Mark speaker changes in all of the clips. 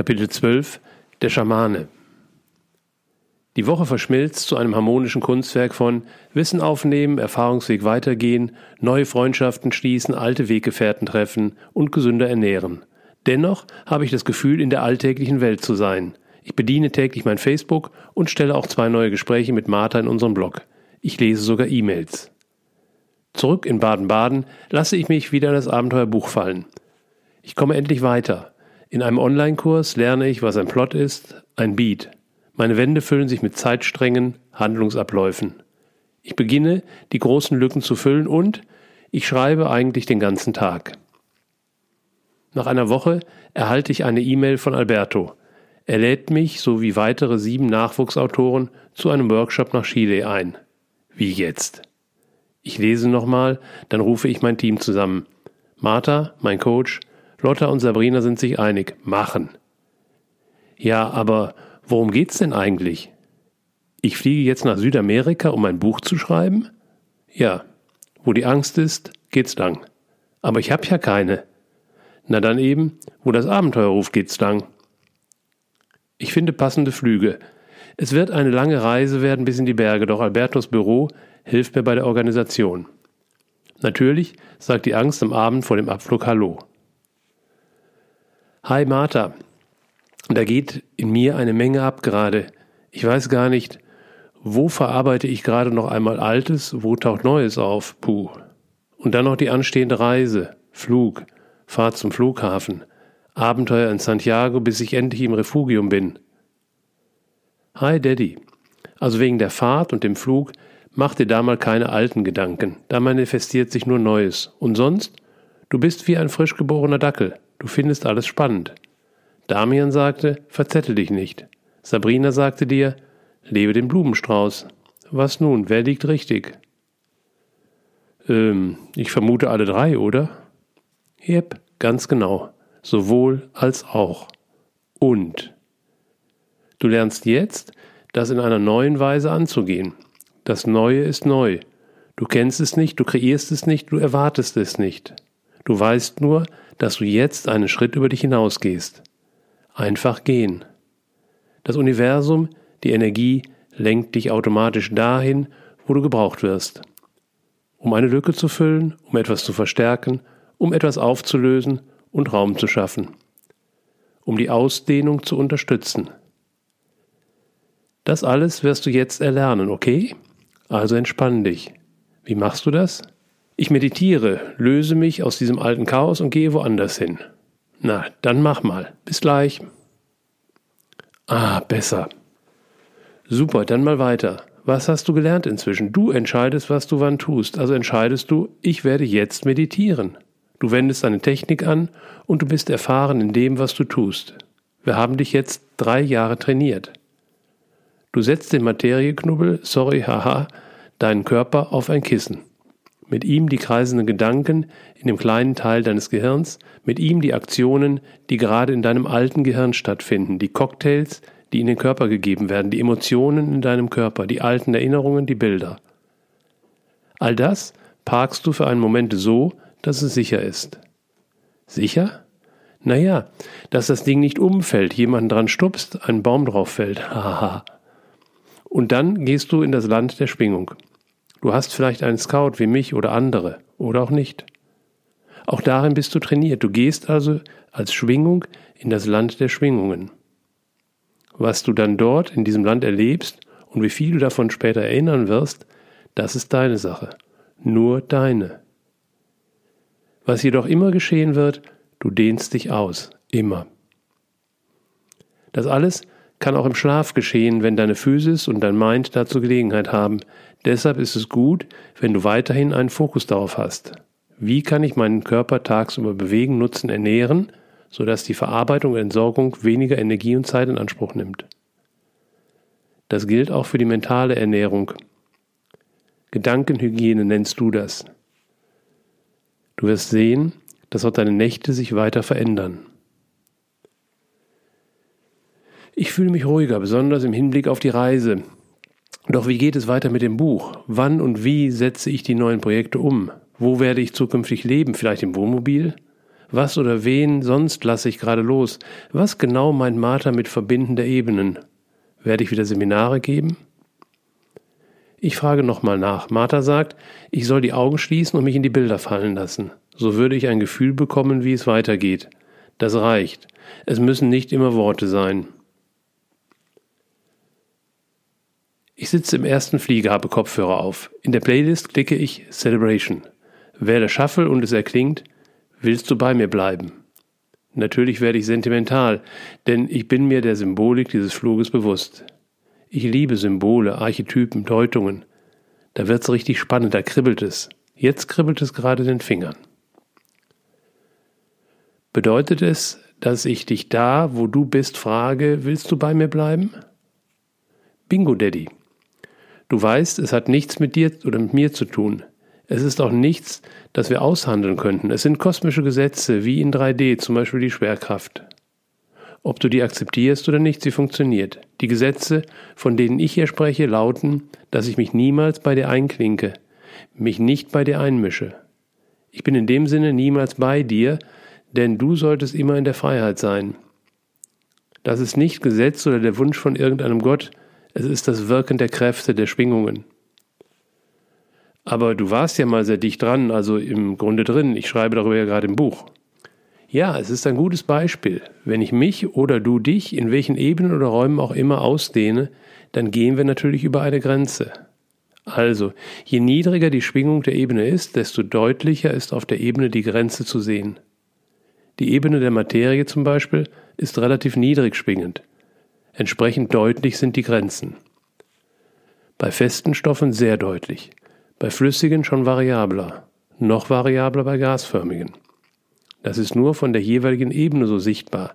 Speaker 1: Kapitel 12 Der Schamane Die Woche verschmilzt zu einem harmonischen Kunstwerk von Wissen aufnehmen, Erfahrungsweg weitergehen, neue Freundschaften schließen, alte Weggefährten treffen und gesünder ernähren. Dennoch habe ich das Gefühl, in der alltäglichen Welt zu sein. Ich bediene täglich mein Facebook und stelle auch zwei neue Gespräche mit Martha in unserem Blog. Ich lese sogar E-Mails. Zurück in Baden-Baden lasse ich mich wieder in das Abenteuerbuch fallen. Ich komme endlich weiter. In einem Online-Kurs lerne ich, was ein Plot ist, ein Beat. Meine Wände füllen sich mit Zeitsträngen, Handlungsabläufen. Ich beginne, die großen Lücken zu füllen und ich schreibe eigentlich den ganzen Tag. Nach einer Woche erhalte ich eine E-Mail von Alberto. Er lädt mich sowie weitere sieben Nachwuchsautoren zu einem Workshop nach Chile ein. Wie jetzt? Ich lese nochmal, dann rufe ich mein Team zusammen. Martha, mein Coach, Lotta und Sabrina sind sich einig. Machen. Ja, aber worum geht's denn eigentlich? Ich fliege jetzt nach Südamerika, um ein Buch zu schreiben? Ja. Wo die Angst ist, geht's lang. Aber ich hab ja keine. Na dann eben, wo das Abenteuer ruft, geht's lang. Ich finde passende Flüge. Es wird eine lange Reise werden bis in die Berge, doch Albertos Büro hilft mir bei der Organisation. Natürlich sagt die Angst am Abend vor dem Abflug Hallo. Hi Martha, da geht in mir eine Menge ab gerade. Ich weiß gar nicht, wo verarbeite ich gerade noch einmal Altes, wo taucht Neues auf? Puh. Und dann noch die anstehende Reise, Flug, Fahrt zum Flughafen, Abenteuer in Santiago, bis ich endlich im Refugium bin. Hi Daddy. Also wegen der Fahrt und dem Flug mach dir da mal keine alten Gedanken, da manifestiert sich nur Neues. Und sonst? Du bist wie ein frisch geborener Dackel. Du findest alles spannend. Damian sagte, verzettel dich nicht. Sabrina sagte dir, lebe den Blumenstrauß. Was nun, wer liegt richtig? Ähm, ich vermute alle drei, oder? Jep, ganz genau. Sowohl als auch. Und. Du lernst jetzt, das in einer neuen Weise anzugehen. Das Neue ist neu. Du kennst es nicht, du kreierst es nicht, du erwartest es nicht. Du weißt nur, dass du jetzt einen Schritt über dich hinausgehst. Einfach gehen. Das Universum, die Energie lenkt dich automatisch dahin, wo du gebraucht wirst. Um eine Lücke zu füllen, um etwas zu verstärken, um etwas aufzulösen und Raum zu schaffen. Um die Ausdehnung zu unterstützen. Das alles wirst du jetzt erlernen, okay? Also entspann dich. Wie machst du das? Ich meditiere, löse mich aus diesem alten Chaos und gehe woanders hin. Na, dann mach mal. Bis gleich. Ah, besser. Super, dann mal weiter. Was hast du gelernt inzwischen? Du entscheidest, was du wann tust. Also entscheidest du, ich werde jetzt meditieren. Du wendest eine Technik an und du bist erfahren in dem, was du tust. Wir haben dich jetzt drei Jahre trainiert. Du setzt den Materieknubbel, sorry, haha, deinen Körper auf ein Kissen mit ihm die kreisenden Gedanken in dem kleinen Teil deines Gehirns, mit ihm die Aktionen, die gerade in deinem alten Gehirn stattfinden, die Cocktails, die in den Körper gegeben werden, die Emotionen in deinem Körper, die alten Erinnerungen, die Bilder. All das parkst du für einen Moment so, dass es sicher ist. Sicher? Naja, dass das Ding nicht umfällt, jemanden dran stupst, ein Baum drauf fällt. Haha. Und dann gehst du in das Land der Schwingung. Du hast vielleicht einen Scout wie mich oder andere oder auch nicht. Auch darin bist du trainiert. Du gehst also als Schwingung in das Land der Schwingungen. Was du dann dort in diesem Land erlebst und wie viel du davon später erinnern wirst, das ist deine Sache. Nur deine. Was jedoch immer geschehen wird, du dehnst dich aus. Immer. Das alles kann auch im Schlaf geschehen, wenn deine Physis und dein Mind dazu Gelegenheit haben. Deshalb ist es gut, wenn du weiterhin einen Fokus darauf hast. Wie kann ich meinen Körper tagsüber bewegen, nutzen, ernähren, sodass die Verarbeitung und Entsorgung weniger Energie und Zeit in Anspruch nimmt? Das gilt auch für die mentale Ernährung. Gedankenhygiene nennst du das. Du wirst sehen, dass auch deine Nächte sich weiter verändern. Ich fühle mich ruhiger, besonders im Hinblick auf die Reise. Doch wie geht es weiter mit dem Buch? Wann und wie setze ich die neuen Projekte um? Wo werde ich zukünftig leben? Vielleicht im Wohnmobil? Was oder wen sonst lasse ich gerade los? Was genau meint Martha mit Verbinden der Ebenen? Werde ich wieder Seminare geben? Ich frage nochmal nach. Martha sagt, ich soll die Augen schließen und mich in die Bilder fallen lassen. So würde ich ein Gefühl bekommen, wie es weitergeht. Das reicht. Es müssen nicht immer Worte sein. Ich sitze im ersten Flieger, habe Kopfhörer auf. In der Playlist klicke ich Celebration. Wähle Shuffle und es erklingt, willst du bei mir bleiben? Natürlich werde ich sentimental, denn ich bin mir der Symbolik dieses Fluges bewusst. Ich liebe Symbole, Archetypen, Deutungen. Da wird's richtig spannend, da kribbelt es. Jetzt kribbelt es gerade den Fingern. Bedeutet es, dass ich dich da, wo du bist, frage, willst du bei mir bleiben? Bingo, Daddy. Du weißt, es hat nichts mit dir oder mit mir zu tun. Es ist auch nichts, das wir aushandeln könnten. Es sind kosmische Gesetze, wie in 3D, zum Beispiel die Schwerkraft. Ob du die akzeptierst oder nicht, sie funktioniert. Die Gesetze, von denen ich hier spreche, lauten, dass ich mich niemals bei dir einklinke, mich nicht bei dir einmische. Ich bin in dem Sinne niemals bei dir, denn du solltest immer in der Freiheit sein. Das ist nicht Gesetz oder der Wunsch von irgendeinem Gott, es ist das Wirken der Kräfte, der Schwingungen. Aber du warst ja mal sehr dicht dran, also im Grunde drin, ich schreibe darüber ja gerade im Buch. Ja, es ist ein gutes Beispiel. Wenn ich mich oder du dich in welchen Ebenen oder Räumen auch immer ausdehne, dann gehen wir natürlich über eine Grenze. Also, je niedriger die Schwingung der Ebene ist, desto deutlicher ist auf der Ebene die Grenze zu sehen. Die Ebene der Materie zum Beispiel ist relativ niedrig schwingend. Entsprechend deutlich sind die Grenzen. Bei festen Stoffen sehr deutlich, bei flüssigen schon variabler, noch variabler bei gasförmigen. Das ist nur von der jeweiligen Ebene so sichtbar.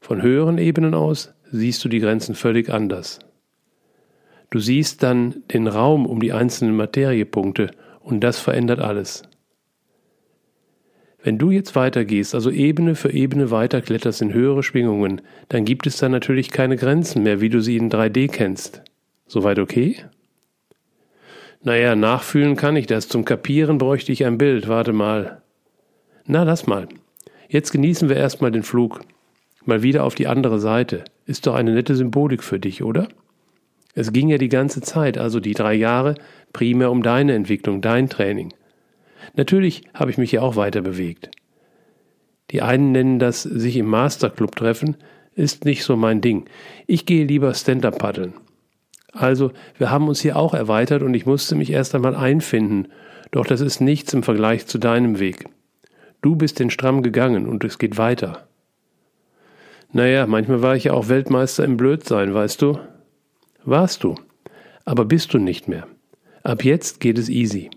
Speaker 1: Von höheren Ebenen aus siehst du die Grenzen völlig anders. Du siehst dann den Raum um die einzelnen Materiepunkte und das verändert alles. Wenn du jetzt weitergehst, also Ebene für Ebene weiterkletterst in höhere Schwingungen, dann gibt es da natürlich keine Grenzen mehr, wie du sie in 3D kennst. Soweit okay? Naja, nachfühlen kann ich das. Zum Kapieren bräuchte ich ein Bild. Warte mal. Na, lass mal. Jetzt genießen wir erstmal den Flug. Mal wieder auf die andere Seite. Ist doch eine nette Symbolik für dich, oder? Es ging ja die ganze Zeit, also die drei Jahre, primär um deine Entwicklung, dein Training. Natürlich habe ich mich ja auch weiter bewegt. Die einen nennen das sich im Masterclub treffen, ist nicht so mein Ding. Ich gehe lieber Stand-up paddeln. Also, wir haben uns hier auch erweitert und ich musste mich erst einmal einfinden, doch das ist nichts im Vergleich zu deinem Weg. Du bist den Stramm gegangen und es geht weiter. Naja, manchmal war ich ja auch Weltmeister im Blödsein, weißt du? Warst du. Aber bist du nicht mehr. Ab jetzt geht es easy.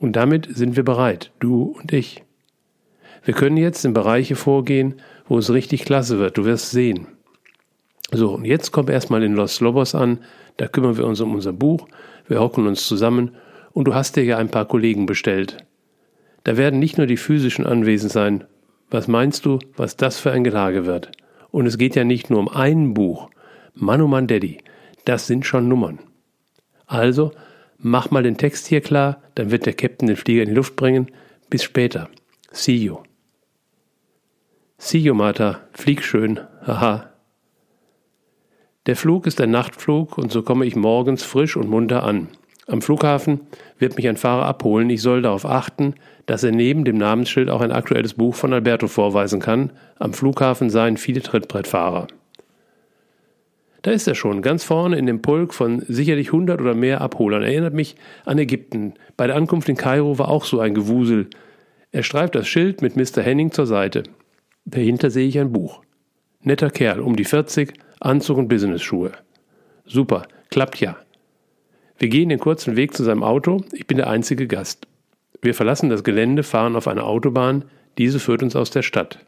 Speaker 1: Und damit sind wir bereit, du und ich. Wir können jetzt in Bereiche vorgehen, wo es richtig klasse wird, du wirst sehen. So, und jetzt kommt erstmal in Los Lobos an, da kümmern wir uns um unser Buch, wir hocken uns zusammen und du hast dir ja ein paar Kollegen bestellt. Da werden nicht nur die physischen anwesend sein. Was meinst du, was das für ein Gelage wird? Und es geht ja nicht nur um ein Buch. Mann, oh Mann, Daddy, das sind schon Nummern. Also, mach mal den Text hier klar, dann wird der Captain den Flieger in die Luft bringen. Bis später. See you. See you, Martha. Flieg schön. Haha. Der Flug ist ein Nachtflug und so komme ich morgens frisch und munter an. Am Flughafen wird mich ein Fahrer abholen. Ich soll darauf achten, dass er neben dem Namensschild auch ein aktuelles Buch von Alberto vorweisen kann. Am Flughafen seien viele Trittbrettfahrer. Da ist er schon, ganz vorne in dem Pulk von sicherlich 100 oder mehr Abholern. Erinnert mich an Ägypten. Bei der Ankunft in Kairo war auch so ein Gewusel. Er streift das Schild mit Mr. Henning zur Seite. Dahinter sehe ich ein Buch. Netter Kerl, um die 40, Anzug und Businessschuhe. Super, klappt ja. Wir gehen den kurzen Weg zu seinem Auto. Ich bin der einzige Gast. Wir verlassen das Gelände, fahren auf eine Autobahn, diese führt uns aus der Stadt.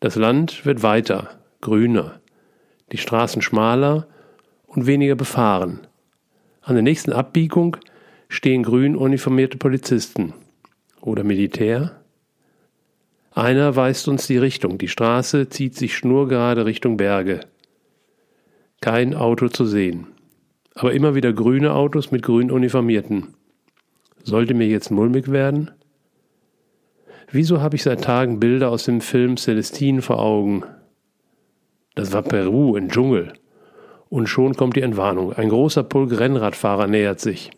Speaker 1: Das Land wird weiter, grüner, die Straßen schmaler und weniger befahren. An der nächsten Abbiegung stehen grün uniformierte Polizisten oder Militär. Einer weist uns die Richtung. Die Straße zieht sich schnurgerade Richtung Berge. Kein Auto zu sehen. Aber immer wieder grüne Autos mit grün Uniformierten. Sollte mir jetzt mulmig werden? Wieso habe ich seit Tagen Bilder aus dem Film Celestine vor Augen? Das war Peru, ein Dschungel. Und schon kommt die Entwarnung. Ein großer Pulk Rennradfahrer nähert sich.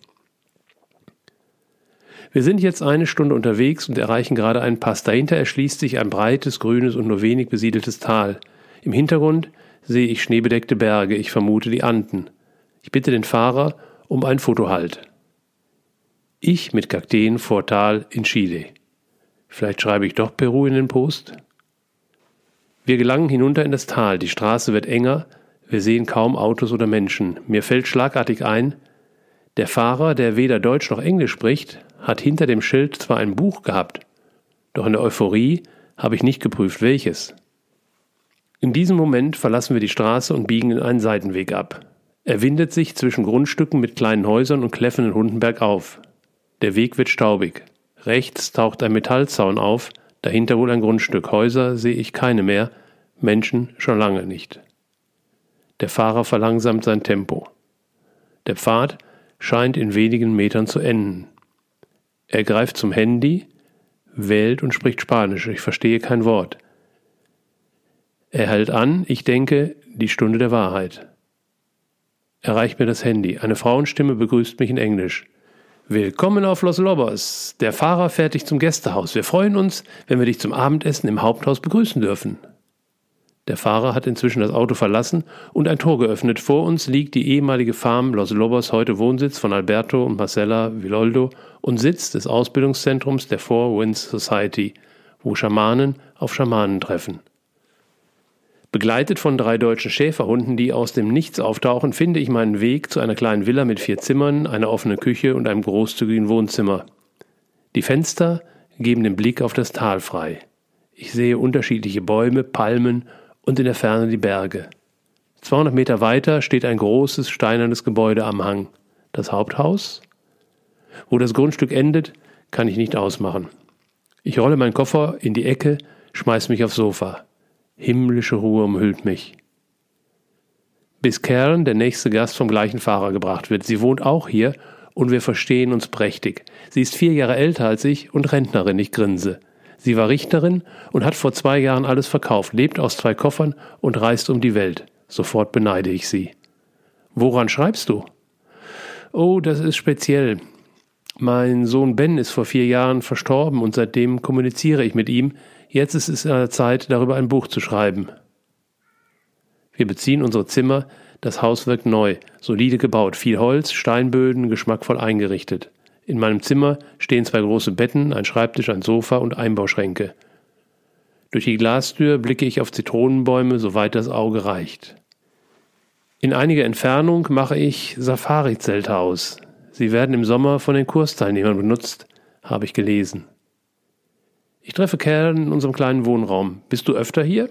Speaker 1: Wir sind jetzt eine Stunde unterwegs und erreichen gerade einen Pass. Dahinter erschließt sich ein breites, grünes und nur wenig besiedeltes Tal. Im Hintergrund sehe ich schneebedeckte Berge, ich vermute die Anden. Ich bitte den Fahrer um ein Fotohalt. Ich mit Kakteen vor Tal in Chile. Vielleicht schreibe ich doch Peru in den Post? Wir gelangen hinunter in das Tal, die Straße wird enger, wir sehen kaum Autos oder Menschen. Mir fällt schlagartig ein, der Fahrer, der weder Deutsch noch Englisch spricht, hat hinter dem Schild zwar ein Buch gehabt, doch in der Euphorie habe ich nicht geprüft, welches. In diesem Moment verlassen wir die Straße und biegen in einen Seitenweg ab. Er windet sich zwischen Grundstücken mit kleinen Häusern und kläffenden Hunden bergauf. Der Weg wird staubig. Rechts taucht ein Metallzaun auf, dahinter wohl ein Grundstück. Häuser sehe ich keine mehr, Menschen schon lange nicht. Der Fahrer verlangsamt sein Tempo. Der Pfad scheint in wenigen Metern zu enden. Er greift zum Handy, wählt und spricht Spanisch. Ich verstehe kein Wort. Er hält an, ich denke, die Stunde der Wahrheit. Er reicht mir das Handy. Eine Frauenstimme begrüßt mich in Englisch. Willkommen auf Los Lobos. Der Fahrer fährt dich zum Gästehaus. Wir freuen uns, wenn wir dich zum Abendessen im Haupthaus begrüßen dürfen. Der Fahrer hat inzwischen das Auto verlassen und ein Tor geöffnet. Vor uns liegt die ehemalige Farm Los Lobos, heute Wohnsitz von Alberto und Marcella Villoldo und Sitz des Ausbildungszentrums der Four Winds Society, wo Schamanen auf Schamanen treffen. Begleitet von drei deutschen Schäferhunden, die aus dem Nichts auftauchen, finde ich meinen Weg zu einer kleinen Villa mit vier Zimmern, einer offenen Küche und einem großzügigen Wohnzimmer. Die Fenster geben den Blick auf das Tal frei. Ich sehe unterschiedliche Bäume, Palmen und in der Ferne die Berge. 200 Meter weiter steht ein großes steinernes Gebäude am Hang. Das Haupthaus? Wo das Grundstück endet, kann ich nicht ausmachen. Ich rolle meinen Koffer in die Ecke, schmeiß mich aufs Sofa. Himmlische Ruhe umhüllt mich. Bis Karen, der nächste Gast, vom gleichen Fahrer gebracht wird. Sie wohnt auch hier und wir verstehen uns prächtig. Sie ist vier Jahre älter als ich und Rentnerin, ich grinse. Sie war Richterin und hat vor zwei Jahren alles verkauft, lebt aus zwei Koffern und reist um die Welt. Sofort beneide ich sie. Woran schreibst du? Oh, das ist speziell. Mein Sohn Ben ist vor vier Jahren verstorben und seitdem kommuniziere ich mit ihm, Jetzt ist es an der Zeit, darüber ein Buch zu schreiben. Wir beziehen unsere Zimmer, das Haus wirkt neu, solide gebaut, viel Holz, Steinböden, geschmackvoll eingerichtet. In meinem Zimmer stehen zwei große Betten, ein Schreibtisch, ein Sofa und Einbauschränke. Durch die Glastür blicke ich auf Zitronenbäume, soweit das Auge reicht. In einiger Entfernung mache ich Safari-Zelte aus. Sie werden im Sommer von den Kursteilnehmern benutzt, habe ich gelesen. Ich treffe Kerl in unserem kleinen Wohnraum. Bist du öfter hier?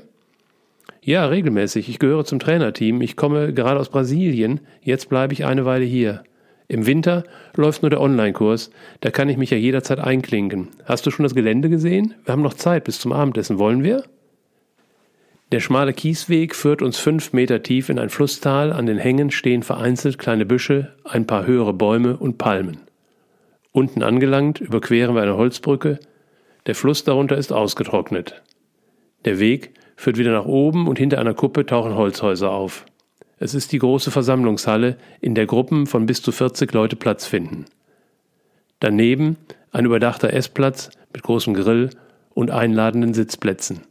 Speaker 1: Ja, regelmäßig. Ich gehöre zum Trainerteam. Ich komme gerade aus Brasilien. Jetzt bleibe ich eine Weile hier. Im Winter läuft nur der Online-Kurs. Da kann ich mich ja jederzeit einklinken. Hast du schon das Gelände gesehen? Wir haben noch Zeit bis zum Abendessen. Wollen wir? Der schmale Kiesweg führt uns fünf Meter tief in ein Flusstal. An den Hängen stehen vereinzelt kleine Büsche, ein paar höhere Bäume und Palmen. Unten angelangt überqueren wir eine Holzbrücke, der Fluss darunter ist ausgetrocknet. Der Weg führt wieder nach oben und hinter einer Kuppe tauchen Holzhäuser auf. Es ist die große Versammlungshalle, in der Gruppen von bis zu 40 Leute Platz finden. Daneben ein überdachter Essplatz mit großem Grill und einladenden Sitzplätzen.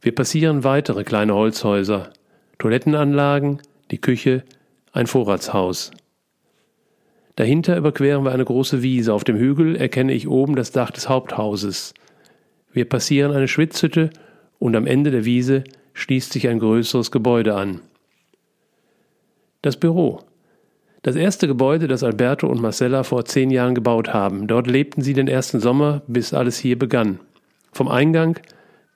Speaker 1: Wir passieren weitere kleine Holzhäuser, Toilettenanlagen, die Küche, ein Vorratshaus. Dahinter überqueren wir eine große Wiese. Auf dem Hügel erkenne ich oben das Dach des Haupthauses. Wir passieren eine Schwitzhütte und am Ende der Wiese schließt sich ein größeres Gebäude an. Das Büro. Das erste Gebäude, das Alberto und Marcella vor zehn Jahren gebaut haben. Dort lebten sie den ersten Sommer, bis alles hier begann. Vom Eingang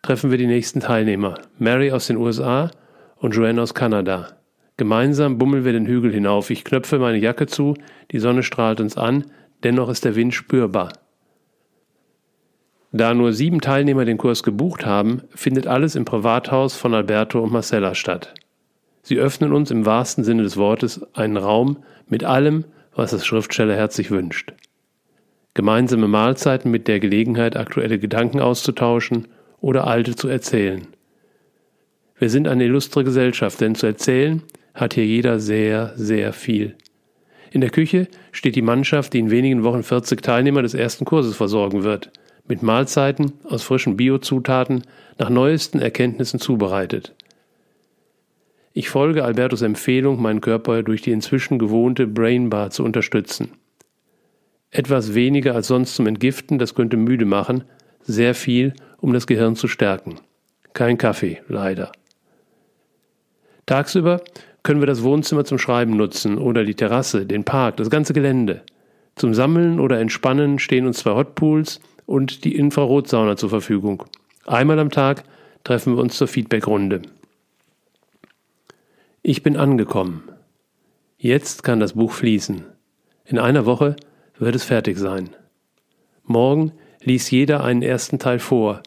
Speaker 1: treffen wir die nächsten Teilnehmer. Mary aus den USA und Joanne aus Kanada. Gemeinsam bummeln wir den Hügel hinauf. Ich knöpfe meine Jacke zu, die Sonne strahlt uns an, dennoch ist der Wind spürbar. Da nur sieben Teilnehmer den Kurs gebucht haben, findet alles im Privathaus von Alberto und Marcella statt. Sie öffnen uns im wahrsten Sinne des Wortes einen Raum mit allem, was das Schriftstellerherz sich wünscht. gemeinsame Mahlzeiten mit der Gelegenheit, aktuelle Gedanken auszutauschen oder alte zu erzählen. Wir sind eine illustre Gesellschaft, denn zu erzählen hat hier jeder sehr, sehr viel. In der Küche steht die Mannschaft, die in wenigen Wochen 40 Teilnehmer des ersten Kurses versorgen wird, mit Mahlzeiten aus frischen Biozutaten nach neuesten Erkenntnissen zubereitet. Ich folge Albertos Empfehlung, meinen Körper durch die inzwischen gewohnte Brain Bar zu unterstützen. Etwas weniger als sonst zum Entgiften, das könnte müde machen, sehr viel, um das Gehirn zu stärken. Kein Kaffee, leider. Tagsüber können wir das Wohnzimmer zum Schreiben nutzen oder die Terrasse, den Park, das ganze Gelände. Zum Sammeln oder Entspannen stehen uns zwei Hotpools und die Infrarotsauna zur Verfügung. Einmal am Tag treffen wir uns zur Feedbackrunde. Ich bin angekommen. Jetzt kann das Buch fließen. In einer Woche wird es fertig sein. Morgen liest jeder einen ersten Teil vor.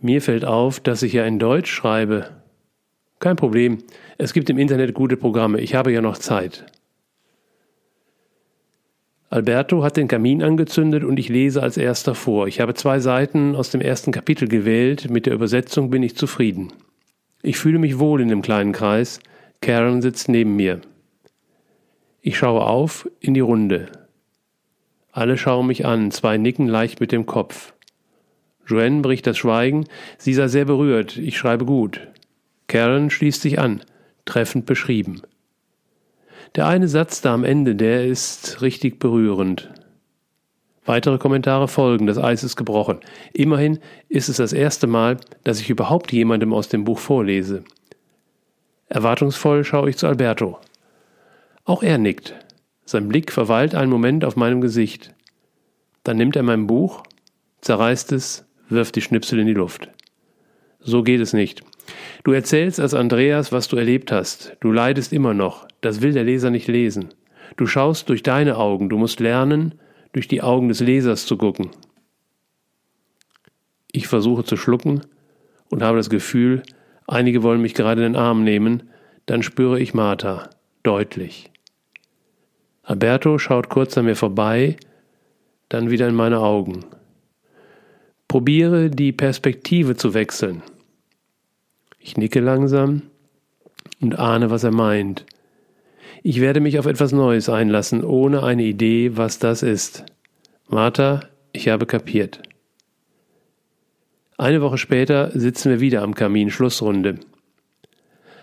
Speaker 1: Mir fällt auf, dass ich ja in Deutsch schreibe. Kein Problem. Es gibt im Internet gute Programme. Ich habe ja noch Zeit. Alberto hat den Kamin angezündet und ich lese als erster vor. Ich habe zwei Seiten aus dem ersten Kapitel gewählt. Mit der Übersetzung bin ich zufrieden. Ich fühle mich wohl in dem kleinen Kreis. Karen sitzt neben mir. Ich schaue auf in die Runde. Alle schauen mich an, zwei nicken leicht mit dem Kopf. Joanne bricht das Schweigen. Sie sei sehr berührt. Ich schreibe gut. Karen schließt sich an, treffend beschrieben. Der eine Satz da am Ende, der ist richtig berührend. Weitere Kommentare folgen, das Eis ist gebrochen. Immerhin ist es das erste Mal, dass ich überhaupt jemandem aus dem Buch vorlese. Erwartungsvoll schaue ich zu Alberto. Auch er nickt. Sein Blick verweilt einen Moment auf meinem Gesicht. Dann nimmt er mein Buch, zerreißt es, wirft die Schnipsel in die Luft. So geht es nicht. Du erzählst als Andreas, was du erlebt hast. Du leidest immer noch. Das will der Leser nicht lesen. Du schaust durch deine Augen. Du musst lernen, durch die Augen des Lesers zu gucken. Ich versuche zu schlucken und habe das Gefühl, einige wollen mich gerade in den Arm nehmen. Dann spüre ich Martha. Deutlich. Alberto schaut kurz an mir vorbei, dann wieder in meine Augen. Probiere die Perspektive zu wechseln. Ich nicke langsam und ahne, was er meint. Ich werde mich auf etwas Neues einlassen, ohne eine Idee, was das ist. Martha, ich habe kapiert. Eine Woche später sitzen wir wieder am Kamin, Schlussrunde.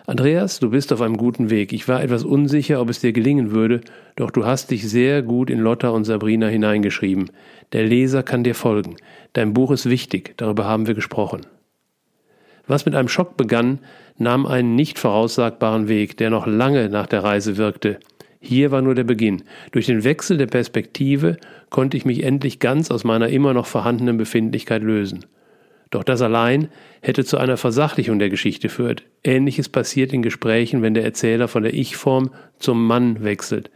Speaker 1: Andreas, du bist auf einem guten Weg. Ich war etwas unsicher, ob es dir gelingen würde, doch du hast dich sehr gut in Lotta und Sabrina hineingeschrieben. Der Leser kann dir folgen. Dein Buch ist wichtig, darüber haben wir gesprochen. Was mit einem Schock begann, nahm einen nicht voraussagbaren Weg, der noch lange nach der Reise wirkte. Hier war nur der Beginn. Durch den Wechsel der Perspektive konnte ich mich endlich ganz aus meiner immer noch vorhandenen Befindlichkeit lösen. Doch das allein hätte zu einer Versachlichung der Geschichte führt. Ähnliches passiert in Gesprächen, wenn der Erzähler von der Ich-Form zum Mann wechselt.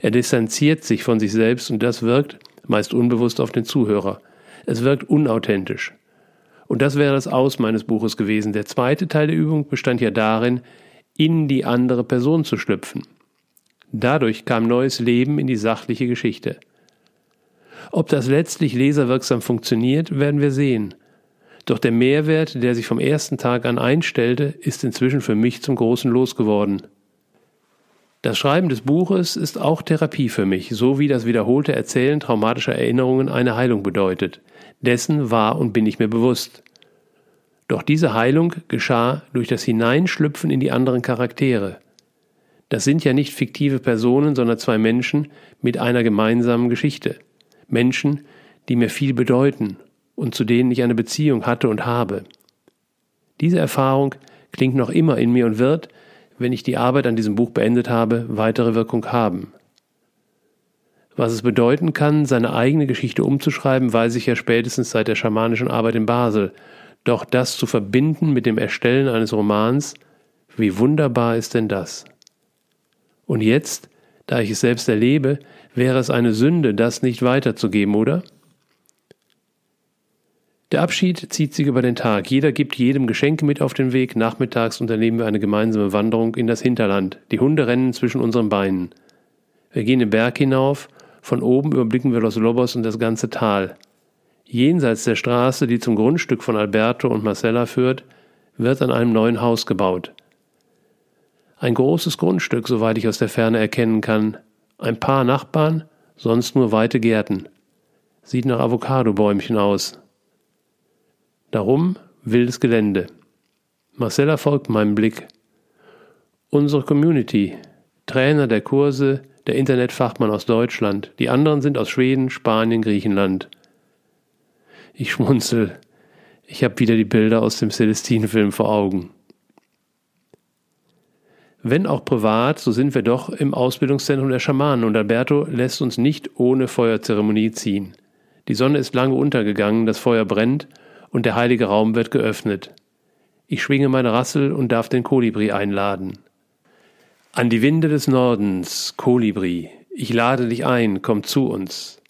Speaker 1: Er distanziert sich von sich selbst und das wirkt, meist unbewusst, auf den Zuhörer. Es wirkt unauthentisch. Und das wäre das Aus meines Buches gewesen. Der zweite Teil der Übung bestand ja darin, in die andere Person zu schlüpfen. Dadurch kam neues Leben in die sachliche Geschichte. Ob das letztlich leserwirksam funktioniert, werden wir sehen. Doch der Mehrwert, der sich vom ersten Tag an einstellte, ist inzwischen für mich zum großen Los geworden. Das Schreiben des Buches ist auch Therapie für mich, so wie das wiederholte Erzählen traumatischer Erinnerungen eine Heilung bedeutet. Dessen war und bin ich mir bewusst. Doch diese Heilung geschah durch das Hineinschlüpfen in die anderen Charaktere. Das sind ja nicht fiktive Personen, sondern zwei Menschen mit einer gemeinsamen Geschichte. Menschen, die mir viel bedeuten und zu denen ich eine Beziehung hatte und habe. Diese Erfahrung klingt noch immer in mir und wird, wenn ich die Arbeit an diesem Buch beendet habe, weitere Wirkung haben. Was es bedeuten kann, seine eigene Geschichte umzuschreiben, weiß ich ja spätestens seit der schamanischen Arbeit in Basel. Doch das zu verbinden mit dem Erstellen eines Romans, wie wunderbar ist denn das? Und jetzt, da ich es selbst erlebe, wäre es eine Sünde, das nicht weiterzugeben, oder? Der Abschied zieht sich über den Tag. Jeder gibt jedem Geschenke mit auf den Weg. Nachmittags unternehmen wir eine gemeinsame Wanderung in das Hinterland. Die Hunde rennen zwischen unseren Beinen. Wir gehen den Berg hinauf Von oben überblicken wir Los Lobos und das ganze Tal. Jenseits der Straße, die zum Grundstück von Alberto und Marcella führt, wird an einem neuen Haus gebaut. Ein großes Grundstück, soweit ich aus der Ferne erkennen kann. Ein paar Nachbarn, sonst nur weite Gärten. Sieht nach Avocadobäumchen aus. Darum wildes Gelände. Marcella folgt meinem Blick. Unsere Community, Trainer der Kurse, der Internetfachmann aus Deutschland, die anderen sind aus Schweden, Spanien, Griechenland. Ich schmunzel. Ich habe wieder die Bilder aus dem Celestine-Film vor Augen. Wenn auch privat, so sind wir doch im Ausbildungszentrum der Schamanen und Alberto lässt uns nicht ohne Feuerzeremonie ziehen. Die Sonne ist lange untergegangen, das Feuer brennt und der heilige Raum wird geöffnet. Ich schwinge meine Rassel und darf den Kolibri einladen. An die Winde des Nordens, Kolibri, ich lade dich ein, komm zu uns.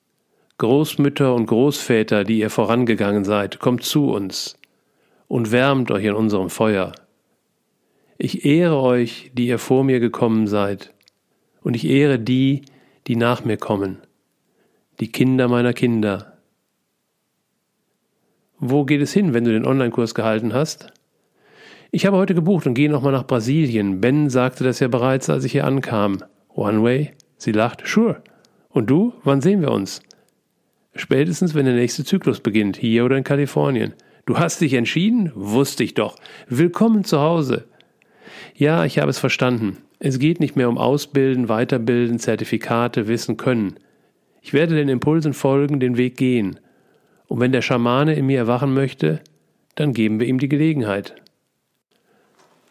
Speaker 1: Großmütter und Großväter, die ihr vorangegangen seid, kommt zu uns und wärmt euch in unserem Feuer. Ich ehre euch, die ihr vor mir gekommen seid, und ich ehre die, die nach mir kommen, die Kinder meiner Kinder. Wo geht es hin, wenn du den Online-Kurs gehalten hast? Ich habe heute gebucht und gehe nochmal nach Brasilien. Ben sagte das ja bereits, als ich hier ankam. One way? Sie lacht. Sure. Und du? Wann sehen wir uns? Spätestens, wenn der nächste Zyklus beginnt, hier oder in Kalifornien. Du hast dich entschieden? Wusste ich doch. Willkommen zu Hause. Ja, ich habe es verstanden. Es geht nicht mehr um Ausbilden, Weiterbilden, Zertifikate, Wissen, Können. Ich werde den Impulsen folgen, den Weg gehen. Und wenn der Schamane in mir erwachen möchte, dann geben wir ihm die Gelegenheit.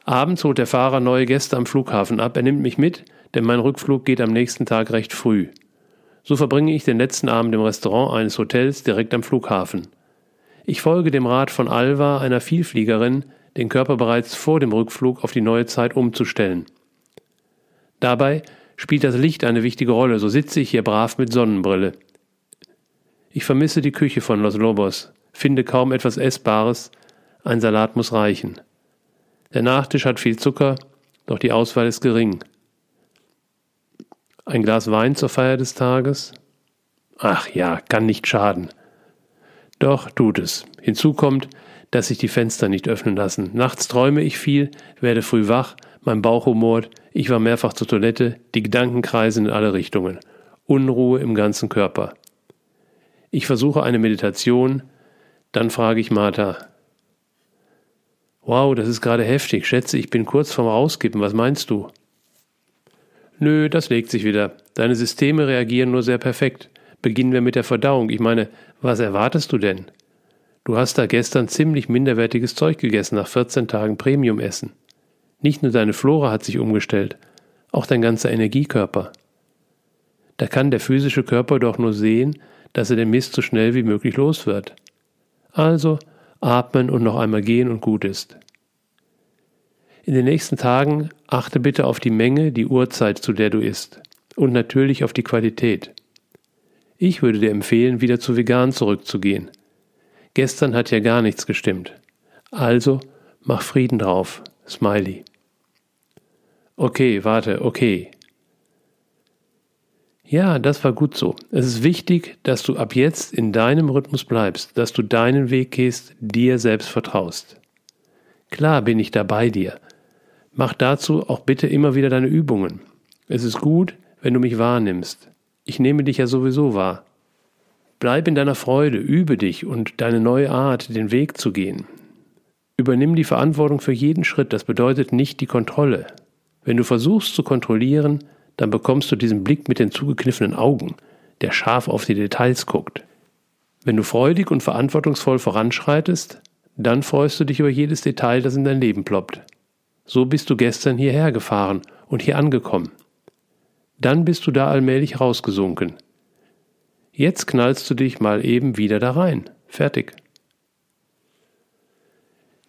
Speaker 1: Abends holt der Fahrer neue Gäste am Flughafen ab. Er nimmt mich mit, denn mein Rückflug geht am nächsten Tag recht früh. So verbringe ich den letzten Abend im Restaurant eines Hotels direkt am Flughafen. Ich folge dem Rat von Alva, einer Vielfliegerin, den Körper bereits vor dem Rückflug auf die neue Zeit umzustellen. Dabei spielt das Licht eine wichtige Rolle, so sitze ich hier brav mit Sonnenbrille. Ich vermisse die Küche von Los Lobos, finde kaum etwas Essbares, ein Salat muss reichen. Der Nachtisch hat viel Zucker, doch die Auswahl ist gering. Ein Glas Wein zur Feier des Tages? Ach ja, kann nicht schaden. Doch tut es. Hinzu kommt, dass sich die Fenster nicht öffnen lassen. Nachts träume ich viel, werde früh wach, mein Bauch humort, ich war mehrfach zur Toilette, die Gedanken kreisen in alle Richtungen. Unruhe im ganzen Körper. Ich versuche eine Meditation, dann frage ich Martha, Wow, das ist gerade heftig. Schätze, ich bin kurz vorm Rauskippen. Was meinst du? Nö, das legt sich wieder. Deine Systeme reagieren nur sehr perfekt. Beginnen wir mit der Verdauung. Ich meine, was erwartest du denn? Du hast da gestern ziemlich minderwertiges Zeug gegessen nach 14 Tagen Premium-Essen. Nicht nur deine Flora hat sich umgestellt, auch dein ganzer Energiekörper. Da kann der physische Körper doch nur sehen, dass er den Mist so schnell wie möglich los wird. Also atmen und noch einmal gehen und gut ist. In den nächsten Tagen achte bitte auf die Menge, die Uhrzeit, zu der du isst und natürlich auf die Qualität. Ich würde dir empfehlen, wieder zu vegan zurückzugehen. Gestern hat ja gar nichts gestimmt. Also mach Frieden drauf. Smiley. Okay, warte, okay. Ja, das war gut so. Es ist wichtig, dass du ab jetzt in deinem Rhythmus bleibst, dass du deinen Weg gehst, dir selbst vertraust. Klar bin ich da bei dir. Mach dazu auch bitte immer wieder deine Übungen. Es ist gut, wenn du mich wahrnimmst. Ich nehme dich ja sowieso wahr. Bleib in deiner Freude, übe dich und deine neue Art, den Weg zu gehen. Übernimm die Verantwortung für jeden Schritt, das bedeutet nicht die Kontrolle. Wenn du versuchst zu kontrollieren, dann bekommst du diesen Blick mit den zugekniffenen Augen, der scharf auf die Details guckt. Wenn du freudig und verantwortungsvoll voranschreitest, dann freust du dich über jedes Detail, das in dein Leben ploppt. So bist du gestern hierher gefahren und hier angekommen. Dann bist du da allmählich rausgesunken. Jetzt knallst du dich mal eben wieder da rein. Fertig.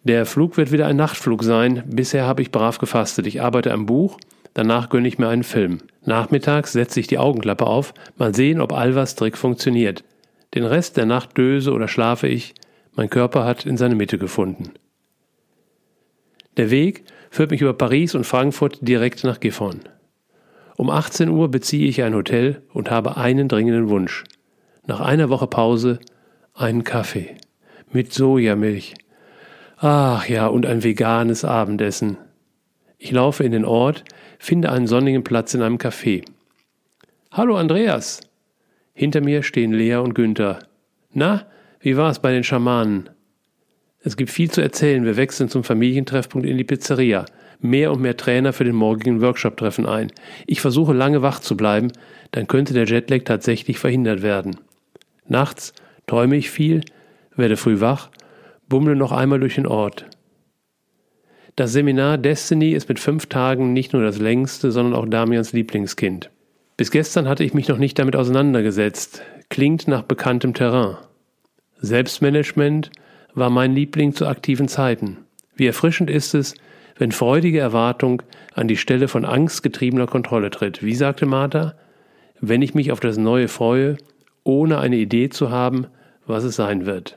Speaker 1: Der Flug wird wieder ein Nachtflug sein. Bisher habe ich brav gefastet. Ich arbeite am Buch Danach gönne ich mir einen Film. Nachmittags setze ich die Augenklappe auf, mal sehen, ob Alvas Trick funktioniert. Den Rest der Nacht döse oder schlafe ich, mein Körper hat in seine Mitte gefunden. Der Weg führt mich über Paris und Frankfurt direkt nach Gifhorn. Um 18 Uhr beziehe ich ein Hotel und habe einen dringenden Wunsch. Nach einer Woche Pause einen Kaffee mit Sojamilch. Ach ja, und ein veganes Abendessen. Ich laufe in den Ort, finde einen sonnigen Platz in einem Café. Hallo Andreas. Hinter mir stehen Lea und Günther. Na, wie war es bei den Schamanen? Es gibt viel zu erzählen. Wir wechseln zum Familientreffpunkt in die Pizzeria. Mehr und mehr Trainer für den morgigen Workshop-Treffen ein. Ich versuche lange wach zu bleiben, dann könnte der Jetlag tatsächlich verhindert werden. Nachts träume ich viel, werde früh wach, bummle noch einmal durch den Ort. Das Seminar Destiny ist mit fünf Tagen nicht nur das längste, sondern auch Damians Lieblingskind. Bis gestern hatte ich mich noch nicht damit auseinandergesetzt. Klingt nach bekanntem Terrain. Selbstmanagement war mein Liebling zu aktiven Zeiten. Wie erfrischend ist es, wenn freudige Erwartung an die Stelle von angstgetriebener Kontrolle tritt. Wie sagte Martha? Wenn ich mich auf das Neue freue, ohne eine Idee zu haben, was es sein wird.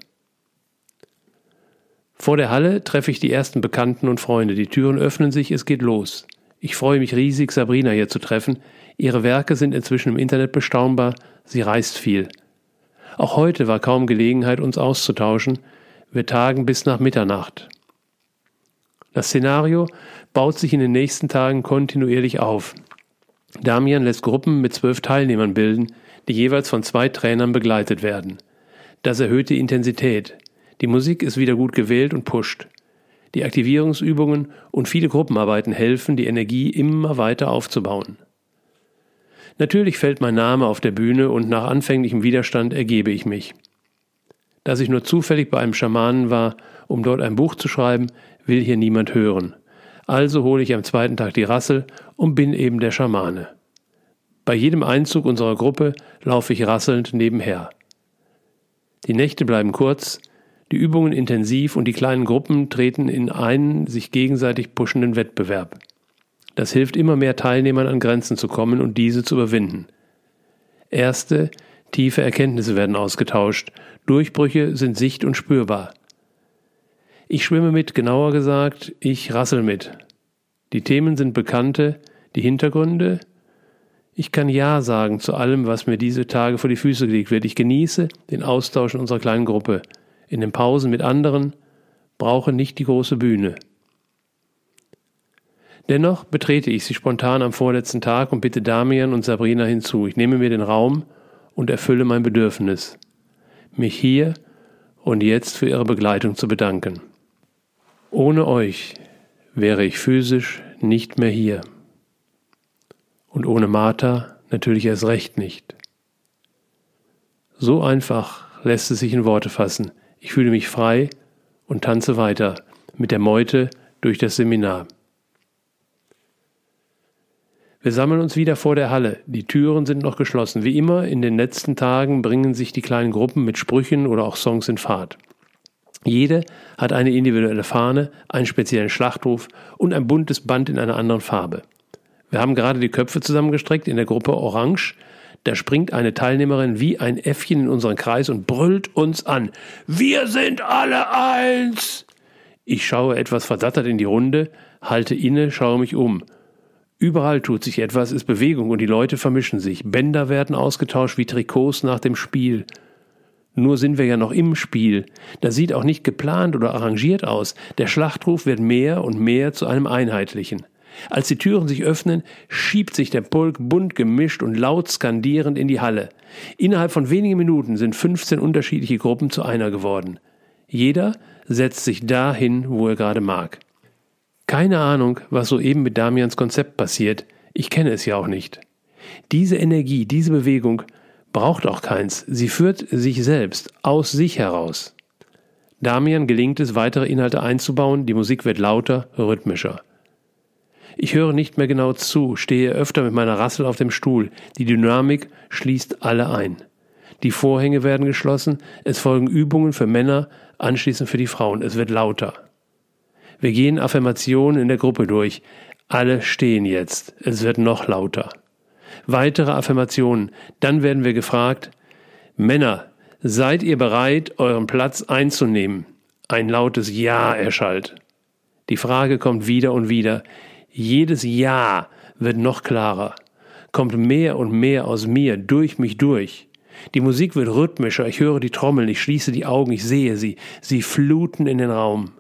Speaker 1: Vor der Halle treffe ich die ersten Bekannten und Freunde. Die Türen öffnen sich, es geht los. Ich freue mich riesig, Sabrina hier zu treffen. Ihre Werke sind inzwischen im Internet bestaunbar, sie reist viel. Auch heute war kaum Gelegenheit, uns auszutauschen. Wir tagen bis nach Mitternacht. Das Szenario baut sich in den nächsten Tagen kontinuierlich auf. Damian lässt Gruppen mit zwölf Teilnehmern bilden, die jeweils von zwei Trainern begleitet werden. Das erhöht die Intensität. Die Musik ist wieder gut gewählt und pusht. Die Aktivierungsübungen und viele Gruppenarbeiten helfen, die Energie immer weiter aufzubauen. Natürlich fällt mein Name auf der Bühne und nach anfänglichem Widerstand ergebe ich mich. Dass ich nur zufällig bei einem Schamanen war, um dort ein Buch zu schreiben, will hier niemand hören. Also hole ich am zweiten Tag die Rassel und bin eben der Schamane. Bei jedem Einzug unserer Gruppe laufe ich rasselnd nebenher. Die Nächte bleiben kurz, die Übungen intensiv und die kleinen Gruppen treten in einen sich gegenseitig pushenden Wettbewerb. Das hilft immer mehr Teilnehmern an Grenzen zu kommen und diese zu überwinden. Erste, tiefe Erkenntnisse werden ausgetauscht, Durchbrüche sind sicht- und spürbar. Ich schwimme mit, genauer gesagt, ich rassel mit. Die Themen sind bekannte, die Hintergründe, ich kann Ja sagen zu allem, was mir diese Tage vor die Füße gelegt wird. Ich genieße den Austausch in unserer kleinen Gruppe in den Pausen mit anderen, brauche nicht die große Bühne. Dennoch betrete ich sie spontan am vorletzten Tag und bitte Damian und Sabrina hinzu. Ich nehme mir den Raum und erfülle mein Bedürfnis, mich hier und jetzt für ihre Begleitung zu bedanken. Ohne euch wäre ich physisch nicht mehr hier. Und ohne Martha natürlich erst recht nicht. So einfach lässt es sich in Worte fassen. Ich fühle mich frei und tanze weiter mit der Meute durch das Seminar. Wir sammeln uns wieder vor der Halle. Die Türen sind noch geschlossen. Wie immer in den letzten Tagen bringen sich die kleinen Gruppen mit Sprüchen oder auch Songs in Fahrt. Jede hat eine individuelle Fahne, einen speziellen Schlachtruf und ein buntes Band in einer anderen Farbe. Wir haben gerade die Köpfe zusammengestreckt in der Gruppe Orange, da springt eine Teilnehmerin wie ein Äffchen in unseren Kreis und brüllt uns an. Wir sind alle eins! Ich schaue etwas versattert in die Runde, halte inne, schaue mich um. Überall tut sich etwas, ist Bewegung und die Leute vermischen sich. Bänder werden ausgetauscht wie Trikots nach dem Spiel. Nur sind wir ja noch im Spiel. Das sieht auch nicht geplant oder arrangiert aus. Der Schlachtruf wird mehr und mehr zu einem einheitlichen. Als die Türen sich öffnen, schiebt sich der Pulk bunt gemischt und laut skandierend in die Halle. Innerhalb von wenigen Minuten sind 15 unterschiedliche Gruppen zu einer geworden. Jeder setzt sich dahin, wo er gerade mag. Keine Ahnung, was soeben mit Damians Konzept passiert. Ich kenne es ja auch nicht. Diese Energie, diese Bewegung braucht auch keins. Sie führt sich selbst aus sich heraus. Damian gelingt es, weitere Inhalte einzubauen, die Musik wird lauter, rhythmischer. Ich höre nicht mehr genau zu, stehe öfter mit meiner Rassel auf dem Stuhl. Die Dynamik schließt alle ein. Die Vorhänge werden geschlossen, es folgen Übungen für Männer, anschließend für die Frauen. Es wird lauter. Wir gehen Affirmationen in der Gruppe durch. Alle stehen jetzt. Es wird noch lauter. Weitere Affirmationen. Dann werden wir gefragt, Männer, seid ihr bereit, euren Platz einzunehmen? Ein lautes Ja erschallt. Die Frage kommt wieder und wieder. Jedes Ja wird noch klarer. kommt mehr und mehr aus mir, durch mich durch. Die Musik wird rhythmischer, ich höre die Trommeln, ich schließe die Augen, ich sehe sie, sie fluten in den Raum.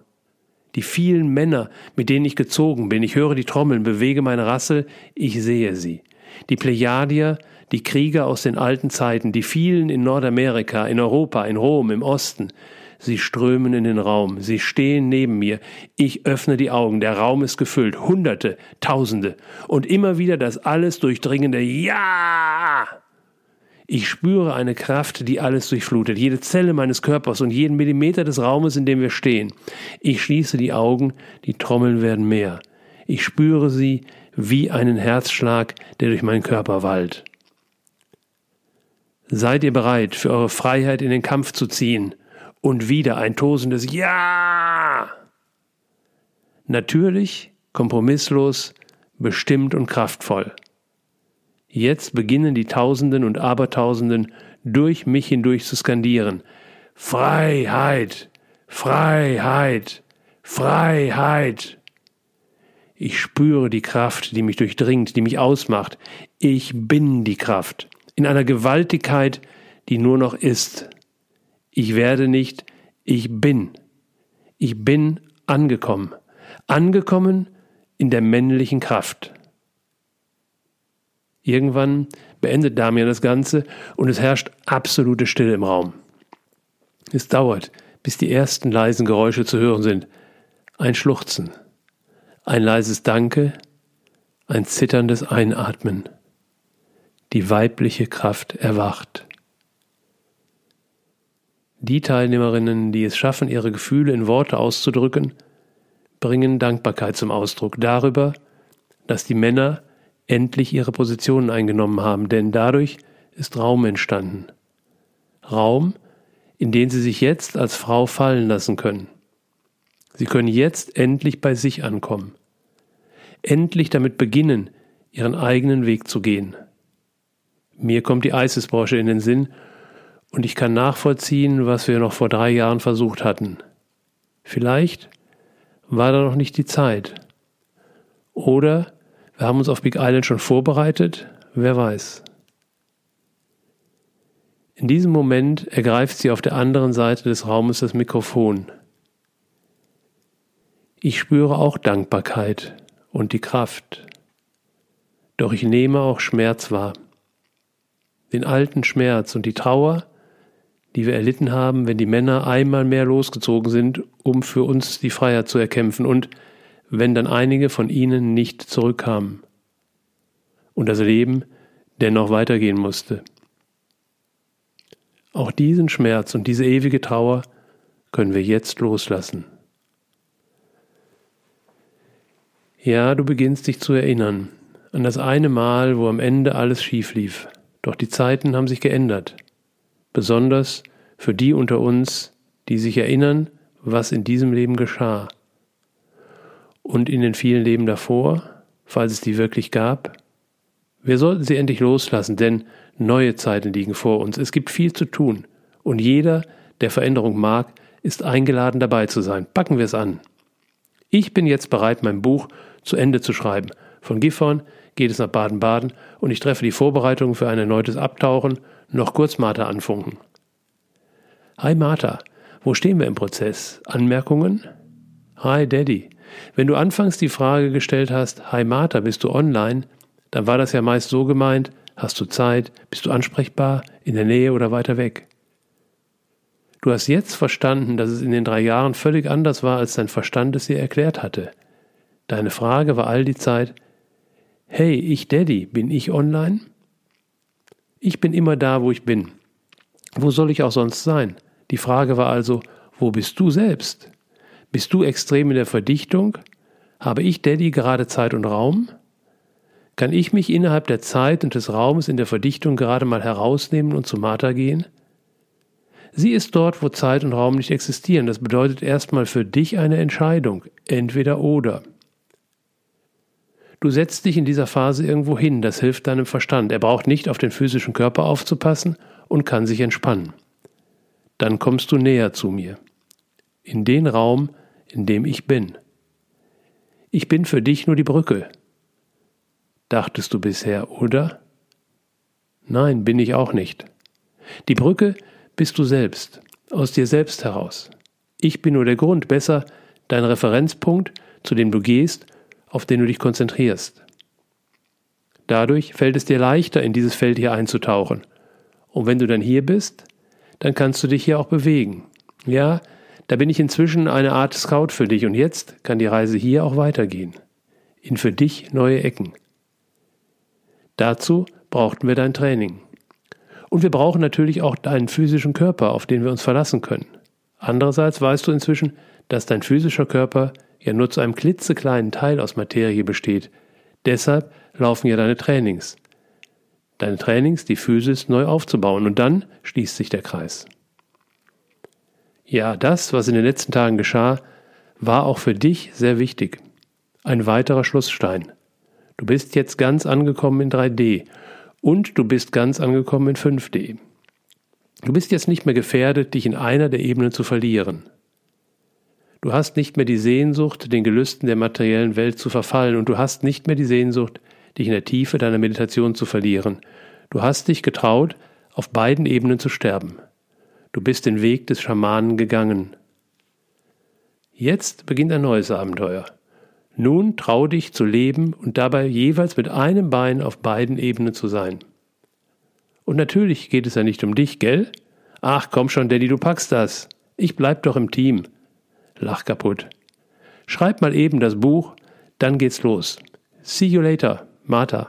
Speaker 1: Die vielen Männer, mit denen ich gezogen bin, ich höre die Trommeln, bewege meine Rassel, ich sehe sie. Die Plejadier, die Krieger aus den alten Zeiten, die vielen in Nordamerika, in Europa, in Rom, im Osten, sie strömen in den Raum, sie stehen neben mir, ich öffne die Augen, der Raum ist gefüllt, Hunderte, Tausende, und immer wieder das alles durchdringende Ja! Ich spüre eine Kraft, die alles durchflutet, jede Zelle meines Körpers und jeden Millimeter des Raumes, in dem wir stehen. Ich schließe die Augen, die Trommeln werden mehr. Ich spüre sie wie einen Herzschlag, der durch meinen Körper wallt. Seid ihr bereit, für eure Freiheit in den Kampf zu ziehen? Und wieder ein tosendes Ja! Natürlich, kompromisslos, bestimmt und kraftvoll. Jetzt beginnen die Tausenden und Abertausenden durch mich hindurch zu skandieren. Freiheit, Freiheit, Freiheit. Ich spüre die Kraft, die mich durchdringt, die mich ausmacht. Ich bin die Kraft. In einer Gewaltigkeit, die nur noch ist. Ich werde nicht, ich bin. Ich bin angekommen. Angekommen in der männlichen Kraft. Irgendwann beendet Damian das Ganze und es herrscht absolute Stille im Raum. Es dauert, bis die ersten leisen Geräusche zu hören sind. Ein Schluchzen, ein leises Danke, ein zitterndes Einatmen. Die weibliche Kraft erwacht. Die Teilnehmerinnen, die es schaffen, ihre Gefühle in Worte auszudrücken, bringen Dankbarkeit zum Ausdruck darüber, dass die Männer endlich ihre Positionen eingenommen haben, denn dadurch ist Raum entstanden. Raum, in den sie sich jetzt als Frau fallen lassen können. Sie können jetzt endlich bei sich ankommen. Endlich damit beginnen, ihren eigenen Weg zu gehen. Mir kommt die Eisesbranche in den Sinn und ich kann nachvollziehen, was wir noch vor drei Jahren versucht hatten. Vielleicht war da noch nicht die Zeit. Oder wir haben uns auf Big Island schon vorbereitet, wer weiß. In diesem Moment ergreift sie auf der anderen Seite des Raumes das Mikrofon. Ich spüre auch Dankbarkeit und die Kraft. Doch ich nehme auch Schmerz wahr. Den alten Schmerz und die Trauer, die wir erlitten haben, wenn die Männer einmal mehr losgezogen sind, um für uns die Freiheit zu erkämpfen und wenn dann einige von ihnen nicht zurückkamen und das Leben dennoch weitergehen musste. Auch diesen Schmerz und diese ewige Trauer können wir jetzt loslassen. Ja, du beginnst dich zu erinnern an das eine Mal, wo am Ende alles schief lief. Doch die Zeiten haben sich geändert. Besonders für die unter uns, die sich erinnern, was in diesem Leben geschah und in den vielen Leben davor, falls es die wirklich gab? Wir sollten sie endlich loslassen, denn neue Zeiten liegen vor uns. Es gibt viel zu tun und jeder, der Veränderung mag, ist eingeladen dabei zu sein. Packen wir es an. Ich bin jetzt bereit, mein Buch zu Ende zu schreiben. Von Gifhorn geht es nach Baden-Baden und ich treffe die Vorbereitungen für ein erneutes Abtauchen, noch kurz Martha anfunken. Hi Martha, wo stehen wir im Prozess? Anmerkungen? Hi Daddy, wenn du anfangs die Frage gestellt hast, Hi Martha, bist du online? Dann war das ja meist so gemeint, hast du Zeit, bist du ansprechbar, in der Nähe oder weiter weg? Du hast jetzt verstanden, dass es in den drei Jahren völlig anders war, als dein Verstand es dir erklärt hatte. Deine Frage war all die Zeit, Hey, ich Daddy, bin ich online? Ich bin immer da, wo ich bin. Wo soll ich auch sonst sein? Die Frage war also, wo bist du selbst? Bist du extrem in der Verdichtung? Habe ich, Daddy, gerade Zeit und Raum? Kann ich mich innerhalb der Zeit und des Raumes in der Verdichtung gerade mal herausnehmen und zu Martha gehen? Sie ist dort, wo Zeit und Raum nicht existieren. Das bedeutet erstmal für dich eine Entscheidung, entweder oder. Du setzt dich in dieser Phase irgendwo hin, das hilft deinem Verstand. Er braucht nicht auf den physischen Körper aufzupassen und kann sich entspannen. Dann kommst du näher zu mir in den Raum, in dem ich bin. Ich bin für dich nur die Brücke. Dachtest du bisher, oder? Nein, bin ich auch nicht. Die Brücke bist du selbst, aus dir selbst heraus. Ich bin nur der Grund, besser dein Referenzpunkt, zu dem du gehst, auf den du dich konzentrierst. Dadurch fällt es dir leichter, in dieses Feld hier einzutauchen. Und wenn du dann hier bist, dann kannst du dich hier auch bewegen. Ja, da bin ich inzwischen eine Art Scout für dich und jetzt kann die Reise hier auch weitergehen. In für dich neue Ecken. Dazu brauchten wir dein Training. Und wir brauchen natürlich auch deinen physischen Körper, auf den wir uns verlassen können. Andererseits weißt du inzwischen, dass dein physischer Körper ja nur zu einem klitzekleinen Teil aus Materie besteht. Deshalb laufen ja deine Trainings. Deine Trainings, die Physis neu aufzubauen und dann schließt sich der Kreis. Ja, das, was in den letzten Tagen geschah, war auch für dich sehr wichtig. Ein weiterer Schlussstein. Du bist jetzt ganz angekommen in 3D und du bist ganz angekommen in 5D. Du bist jetzt nicht mehr gefährdet, dich in einer der Ebenen zu verlieren. Du hast nicht mehr die Sehnsucht, den Gelüsten der materiellen Welt zu verfallen, und du hast nicht mehr die Sehnsucht, dich in der Tiefe deiner Meditation zu verlieren. Du hast dich getraut, auf beiden Ebenen zu sterben. Du bist den Weg des Schamanen gegangen. Jetzt beginnt ein neues Abenteuer. Nun trau dich zu leben und dabei jeweils mit einem Bein auf beiden Ebenen zu sein. Und natürlich geht es ja nicht um dich, gell? Ach komm schon, Daddy, du packst das. Ich bleib doch im Team. Lach kaputt. Schreib mal eben das Buch, dann geht's los. See you later, Martha.